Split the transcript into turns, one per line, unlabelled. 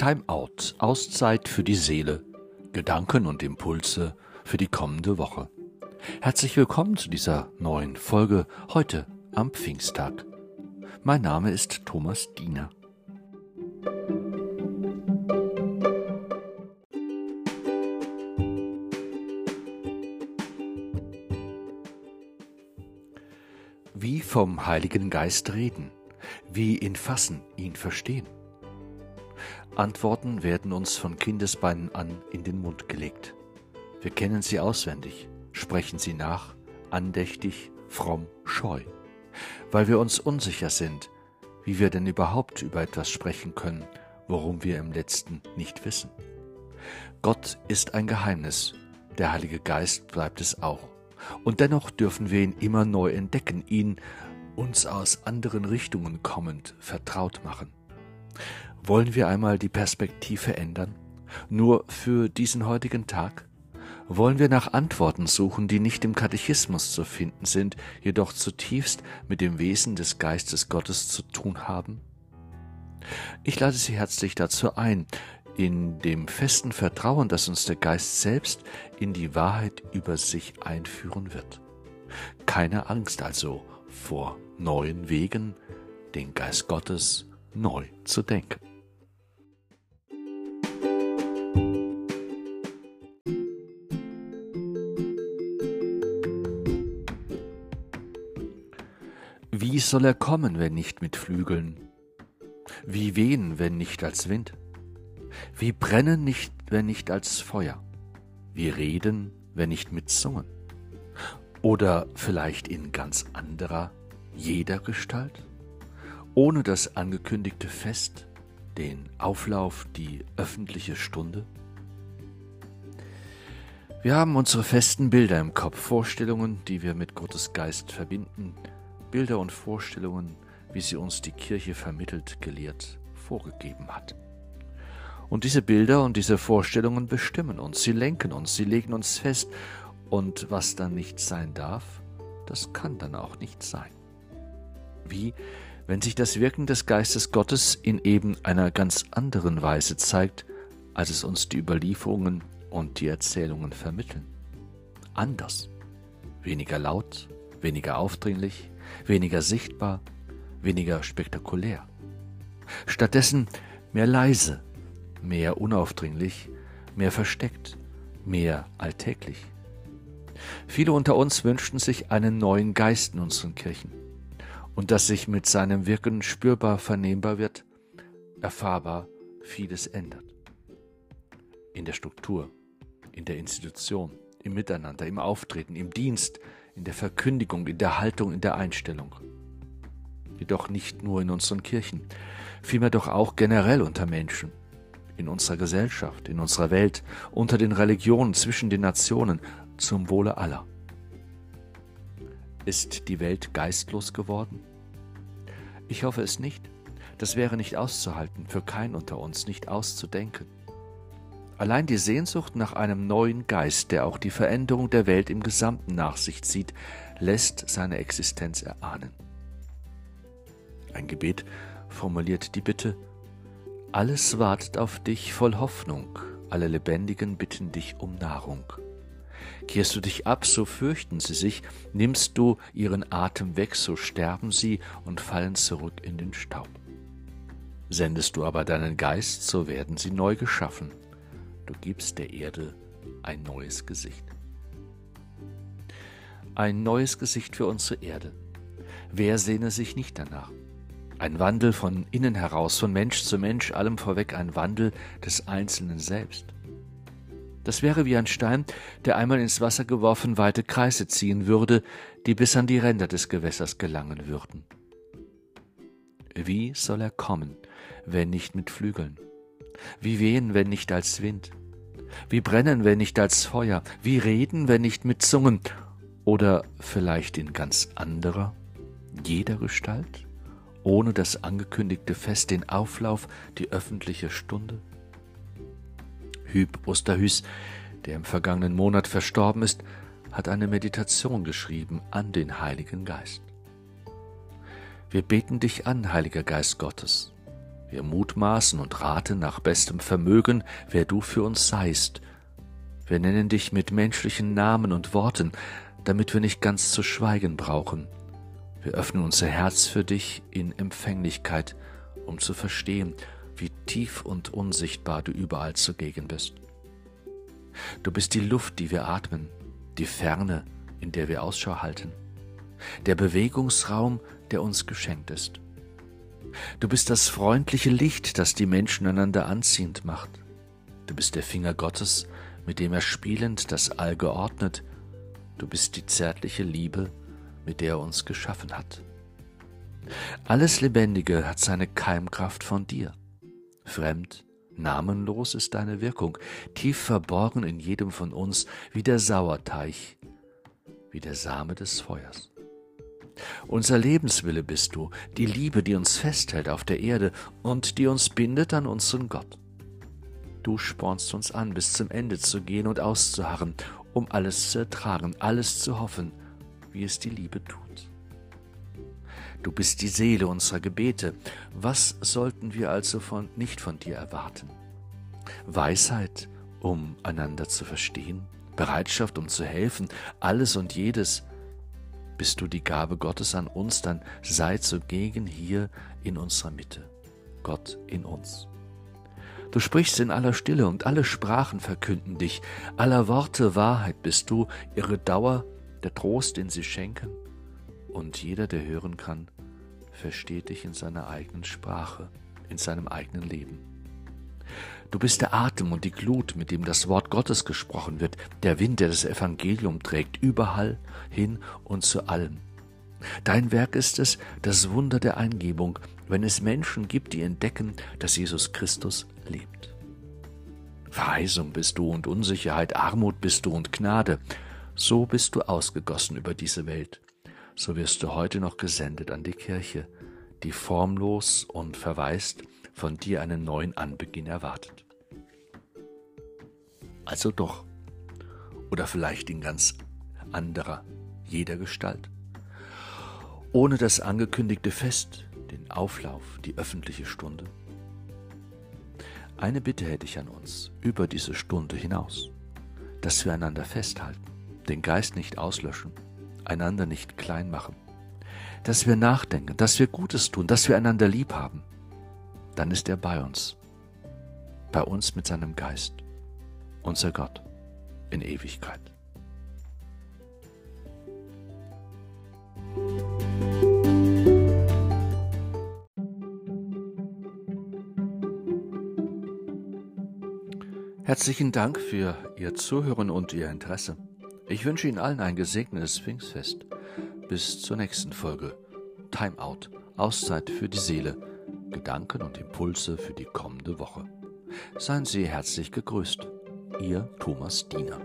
Time Out, Auszeit für die Seele, Gedanken und Impulse für die kommende Woche. Herzlich willkommen zu dieser neuen Folge heute am Pfingsttag. Mein Name ist Thomas Diener. Wie vom Heiligen Geist reden, wie ihn fassen, ihn verstehen. Antworten werden uns von Kindesbeinen an in den Mund gelegt. Wir kennen sie auswendig, sprechen sie nach, andächtig, fromm, scheu, weil wir uns unsicher sind, wie wir denn überhaupt über etwas sprechen können, worum wir im letzten nicht wissen. Gott ist ein Geheimnis, der Heilige Geist bleibt es auch. Und dennoch dürfen wir ihn immer neu entdecken, ihn uns aus anderen Richtungen kommend vertraut machen. Wollen wir einmal die Perspektive ändern? Nur für diesen heutigen Tag? Wollen wir nach Antworten suchen, die nicht im Katechismus zu finden sind, jedoch zutiefst mit dem Wesen des Geistes Gottes zu tun haben? Ich lade Sie herzlich dazu ein, in dem festen Vertrauen, dass uns der Geist selbst in die Wahrheit über sich einführen wird. Keine Angst also vor neuen Wegen, den Geist Gottes neu zu denken. Wie soll er kommen, wenn nicht mit Flügeln? Wie wehen, wenn nicht als Wind? Wie brennen nicht, wenn nicht als Feuer? Wie reden, wenn nicht mit Zungen? Oder vielleicht in ganz anderer, jeder Gestalt? Ohne das angekündigte Fest, den Auflauf, die öffentliche Stunde? Wir haben unsere festen Bilder im Kopf, Vorstellungen, die wir mit Gottes Geist verbinden, Bilder und Vorstellungen, wie sie uns die Kirche vermittelt, gelehrt, vorgegeben hat. Und diese Bilder und diese Vorstellungen bestimmen uns, sie lenken uns, sie legen uns fest, und was dann nicht sein darf, das kann dann auch nicht sein. Wie wenn sich das Wirken des Geistes Gottes in eben einer ganz anderen Weise zeigt, als es uns die Überlieferungen und die Erzählungen vermitteln. Anders, weniger laut, weniger aufdringlich, weniger sichtbar, weniger spektakulär. Stattdessen mehr leise, mehr unaufdringlich, mehr versteckt, mehr alltäglich. Viele unter uns wünschten sich einen neuen Geist in unseren Kirchen und dass sich mit seinem Wirken spürbar vernehmbar wird, erfahrbar vieles ändert. In der Struktur, in der Institution, im Miteinander, im Auftreten, im Dienst, in der Verkündigung, in der Haltung, in der Einstellung. Jedoch nicht nur in unseren Kirchen, vielmehr doch auch generell unter Menschen, in unserer Gesellschaft, in unserer Welt, unter den Religionen, zwischen den Nationen, zum Wohle aller. Ist die Welt geistlos geworden? Ich hoffe es nicht. Das wäre nicht auszuhalten, für keinen unter uns nicht auszudenken. Allein die Sehnsucht nach einem neuen Geist, der auch die Veränderung der Welt im Gesamten nach sich zieht, lässt seine Existenz erahnen. Ein Gebet formuliert die Bitte, alles wartet auf dich voll Hoffnung, alle Lebendigen bitten dich um Nahrung. Kehrst du dich ab, so fürchten sie sich, nimmst du ihren Atem weg, so sterben sie und fallen zurück in den Staub. Sendest du aber deinen Geist, so werden sie neu geschaffen. Du gibst der Erde ein neues Gesicht. Ein neues Gesicht für unsere Erde. Wer sehne sich nicht danach? Ein Wandel von innen heraus, von Mensch zu Mensch, allem vorweg ein Wandel des Einzelnen selbst. Das wäre wie ein Stein, der einmal ins Wasser geworfen weite Kreise ziehen würde, die bis an die Ränder des Gewässers gelangen würden. Wie soll er kommen, wenn nicht mit Flügeln? Wie wehen, wenn nicht als Wind? Wie brennen, wenn nicht als Feuer? Wie reden, wenn nicht mit Zungen? Oder vielleicht in ganz anderer, jeder Gestalt? Ohne das angekündigte Fest, den Auflauf, die öffentliche Stunde? Hüb Osterhüs, der im vergangenen Monat verstorben ist, hat eine Meditation geschrieben an den Heiligen Geist. Wir beten dich an, Heiliger Geist Gottes. Wir mutmaßen und raten nach bestem Vermögen, wer du für uns seist. Wir nennen dich mit menschlichen Namen und Worten, damit wir nicht ganz zu schweigen brauchen. Wir öffnen unser Herz für dich in Empfänglichkeit, um zu verstehen, wie tief und unsichtbar du überall zugegen bist. Du bist die Luft, die wir atmen, die Ferne, in der wir Ausschau halten, der Bewegungsraum, der uns geschenkt ist. Du bist das freundliche Licht, das die Menschen einander anziehend macht. Du bist der Finger Gottes, mit dem er spielend das All geordnet. Du bist die zärtliche Liebe, mit der er uns geschaffen hat. Alles Lebendige hat seine Keimkraft von dir. Fremd, namenlos ist deine Wirkung, tief verborgen in jedem von uns wie der Sauerteig, wie der Same des Feuers. Unser Lebenswille bist du, die Liebe, die uns festhält auf der Erde und die uns bindet an unseren Gott. Du spornst uns an, bis zum Ende zu gehen und auszuharren, um alles zu ertragen, alles zu hoffen, wie es die Liebe tut. Du bist die Seele unserer Gebete. Was sollten wir also von, nicht von dir erwarten? Weisheit, um einander zu verstehen, Bereitschaft, um zu helfen, alles und jedes. Bist du die Gabe Gottes an uns, dann sei zugegen hier in unserer Mitte. Gott in uns. Du sprichst in aller Stille und alle Sprachen verkünden dich, aller Worte Wahrheit bist du, ihre Dauer der Trost, den sie schenken, und jeder, der hören kann, versteht dich in seiner eigenen Sprache, in seinem eigenen Leben. Du bist der Atem und die Glut, mit dem das Wort Gottes gesprochen wird, der Wind, der das Evangelium trägt, überall hin und zu allem. Dein Werk ist es, das Wunder der Eingebung, wenn es Menschen gibt, die entdecken, dass Jesus Christus lebt. Verheißung bist du und Unsicherheit, Armut bist du und Gnade. So bist du ausgegossen über diese Welt. So wirst du heute noch gesendet an die Kirche, die formlos und verwaist von dir einen neuen Anbeginn erwartet. Also doch, oder vielleicht in ganz anderer, jeder Gestalt. Ohne das angekündigte Fest, den Auflauf, die öffentliche Stunde. Eine Bitte hätte ich an uns über diese Stunde hinaus, dass wir einander festhalten den Geist nicht auslöschen, einander nicht klein machen, dass wir nachdenken, dass wir Gutes tun, dass wir einander lieb haben, dann ist er bei uns, bei uns mit seinem Geist, unser Gott in Ewigkeit. Herzlichen Dank für Ihr Zuhören und Ihr Interesse. Ich wünsche Ihnen allen ein gesegnetes Pfingstfest. Bis zur nächsten Folge. Time Out. Auszeit für die Seele. Gedanken und Impulse für die kommende Woche. Seien Sie herzlich gegrüßt. Ihr Thomas Diener.